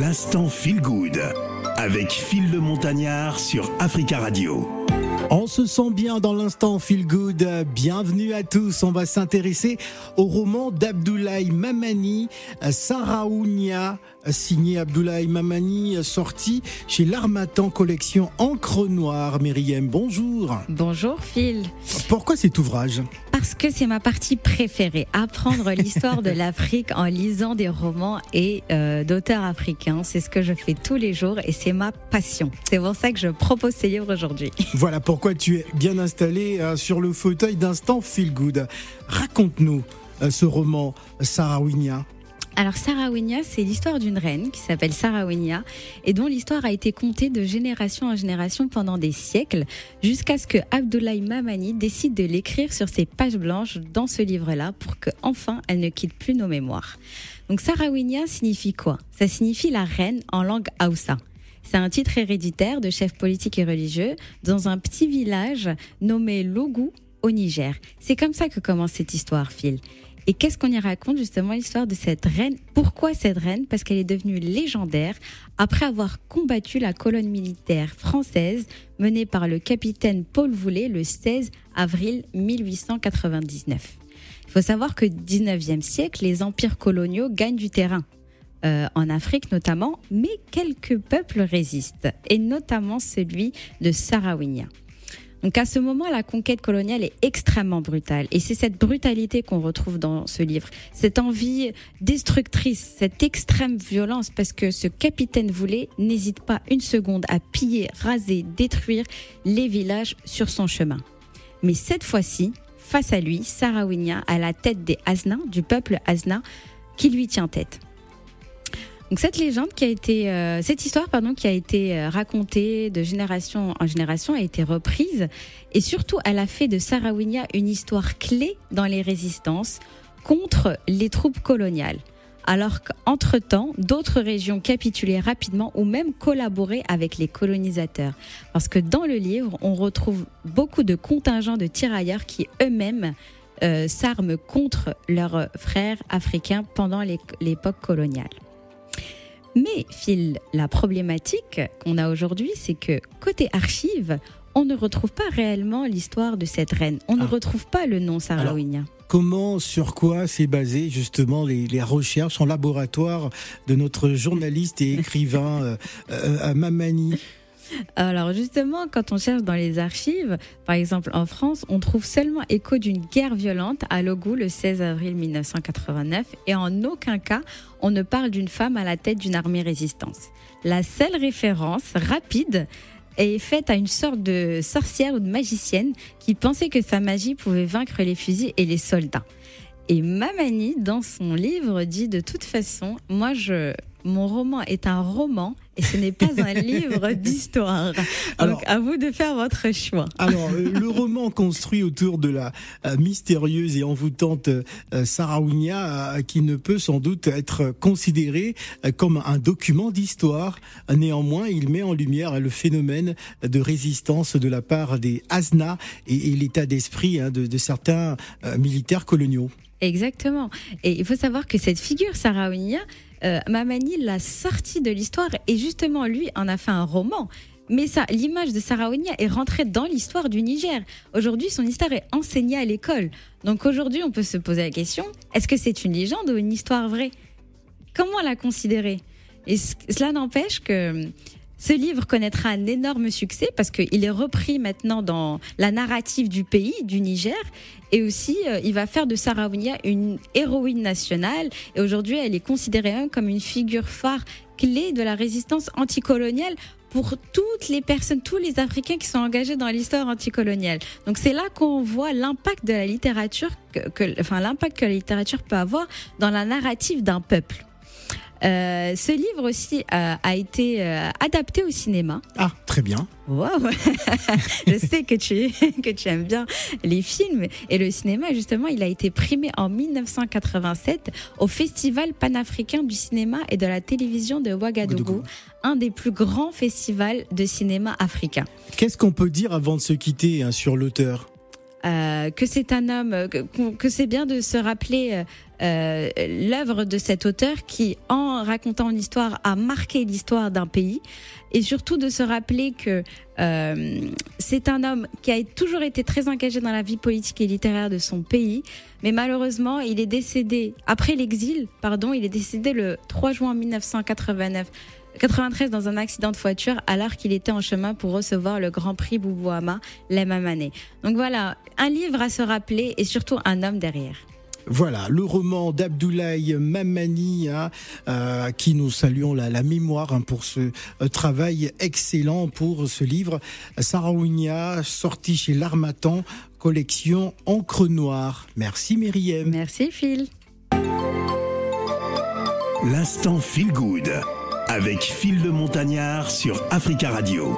L'instant Feel Good avec Phil le Montagnard sur Africa Radio. On se sent bien dans l'instant Feel Good. Bienvenue à tous. On va s'intéresser au roman d'Abdoulaye Mamani, Saraounia, signé Abdoulaye Mamani, sorti chez l'Armatan Collection Encre Noire. Myriam, bonjour. Bonjour Phil. Pourquoi cet ouvrage? Parce que c'est ma partie préférée, apprendre l'histoire de l'Afrique en lisant des romans et euh, d'auteurs africains. C'est ce que je fais tous les jours et c'est ma passion. C'est pour ça que je propose ces livres aujourd'hui. Voilà pourquoi tu es bien installé euh, sur le fauteuil d'instant Feel Good. Raconte-nous euh, ce roman, Sarawinia. Alors Sarawinia, c'est l'histoire d'une reine qui s'appelle Sarawinia et dont l'histoire a été contée de génération en génération pendant des siècles jusqu'à ce que Abdoulaye Mamani décide de l'écrire sur ses pages blanches dans ce livre-là pour que enfin elle ne quitte plus nos mémoires. Donc Sarawinia signifie quoi? Ça signifie la reine en langue Hausa. C'est un titre héréditaire de chef politique et religieux dans un petit village nommé Logou au Niger. C'est comme ça que commence cette histoire, Phil. Et qu'est-ce qu'on y raconte justement l'histoire de cette reine? Pourquoi cette reine? Parce qu'elle est devenue légendaire après avoir combattu la colonne militaire française menée par le capitaine Paul Voulet le 16 avril 1899. Il faut savoir que 19e siècle, les empires coloniaux gagnent du terrain. Euh, en Afrique notamment, mais quelques peuples résistent, et notamment celui de Sarawinia. Donc à ce moment, la conquête coloniale est extrêmement brutale. Et c'est cette brutalité qu'on retrouve dans ce livre. Cette envie destructrice, cette extrême violence, parce que ce capitaine voulait n'hésite pas une seconde à piller, raser, détruire les villages sur son chemin. Mais cette fois-ci, face à lui, Sarawinia a la tête des Azna, du peuple Azna, qui lui tient tête. Donc cette légende qui a été, euh, cette histoire pardon, qui a été euh, racontée de génération en génération a été reprise et surtout elle a fait de Sarawinia une histoire clé dans les résistances contre les troupes coloniales. Alors qu'entre-temps, d'autres régions capitulaient rapidement ou même collaboraient avec les colonisateurs. Parce que dans le livre, on retrouve beaucoup de contingents de tirailleurs qui eux-mêmes euh, s'arment contre leurs frères africains pendant l'époque coloniale. Mais Phil, la problématique qu'on a aujourd'hui, c'est que côté archives, on ne retrouve pas réellement l'histoire de cette reine. On ne Ah. retrouve pas le nom Sarawinia. Comment, sur quoi s'est basé justement les, les recherches en laboratoire de notre journaliste et écrivain euh, euh, Mamani? Alors justement, quand on cherche dans les archives, par exemple en France, on trouve seulement écho d'une guerre violente à Logou le 16 avril 1989 et en aucun cas on ne parle d'une femme à la tête d'une armée résistance. La seule référence rapide est faite à une sorte de sorcière ou de magicienne qui pensait que sa magie pouvait vaincre les fusils et les soldats. Et Mamani, dans son livre, dit de toute façon, moi, je, mon roman est un roman et ce n'est pas un livre d'histoire. Donc, à vous de faire votre choix. Alors, euh, le roman construit autour de la euh, mystérieuse et envoûtante euh, euh, qui ne peut sans doute être considéré comme un document d'histoire. Néanmoins, il met en lumière le phénomène de résistance de la part des Azna et, l'état d'esprit hein, de, de certains militaires coloniaux. Exactement. Et il faut savoir que cette figure, Sarawinia, euh, Mamani l'a sortie de l'histoire et justement, lui en a fait un roman. Mais ça, l'image de Sarawinia est rentrée dans l'histoire du Niger. Aujourd'hui, son histoire est enseignée à l'école. Donc aujourd'hui, on peut se poser la question, est-ce que c'est une légende ou une histoire vraie? Comment la considérer? Et cela n'empêche que ce livre connaîtra un énorme succès parce qu'il est repris maintenant dans la narrative du pays, du Niger, et aussi euh, il va faire de Sarawinia une héroïne nationale. Et aujourd'hui, elle est considérée même comme une figure phare clé de la résistance anticoloniale pour toutes les personnes, tous les Africains qui sont engagés dans l'histoire anticoloniale. Donc c'est là qu'on voit l'impact de la littérature, enfin l'impact que la littérature peut avoir dans la narrative d'un peuple. Euh, ce livre aussi euh, a été euh, adapté au cinéma. Ah, très bien. Wow. Je sais que tu, que tu aimes bien les films et le cinéma. Justement, il a été primé en 1987 au Festival panafricain du cinéma et de la télévision de Ouagadougou, Ouagadougou. un des plus grands festivals de cinéma africain. Qu'est-ce qu'on peut dire avant de se quitter hein, sur l'auteur? Euh, que c'est un homme, que, que c'est bien de se rappeler euh, l'œuvre de cet auteur qui, en racontant une histoire, a marqué l'histoire d'un pays, et surtout de se rappeler que euh, c'est un homme qui a toujours été très engagé dans la vie politique et littéraire de son pays, mais malheureusement, il est décédé après l'exil, pardon, il est décédé le 3 juin 1989. 93 dans un accident de voiture alors qu'il était en chemin pour recevoir le Grand Prix Boubouama la même année. Donc voilà, un livre à se rappeler et surtout un homme derrière. Voilà, le roman d'Abdoulaye Mamani, hein, euh, qui nous saluons la, mémoire hein, pour ce euh, travail excellent pour ce livre. Sarawunia, sorti chez l'Armatan, collection Encre Noire. Merci Myriam. Merci Phil. L'instant Feel Good avec Phil le Montagnard sur Africa Radio.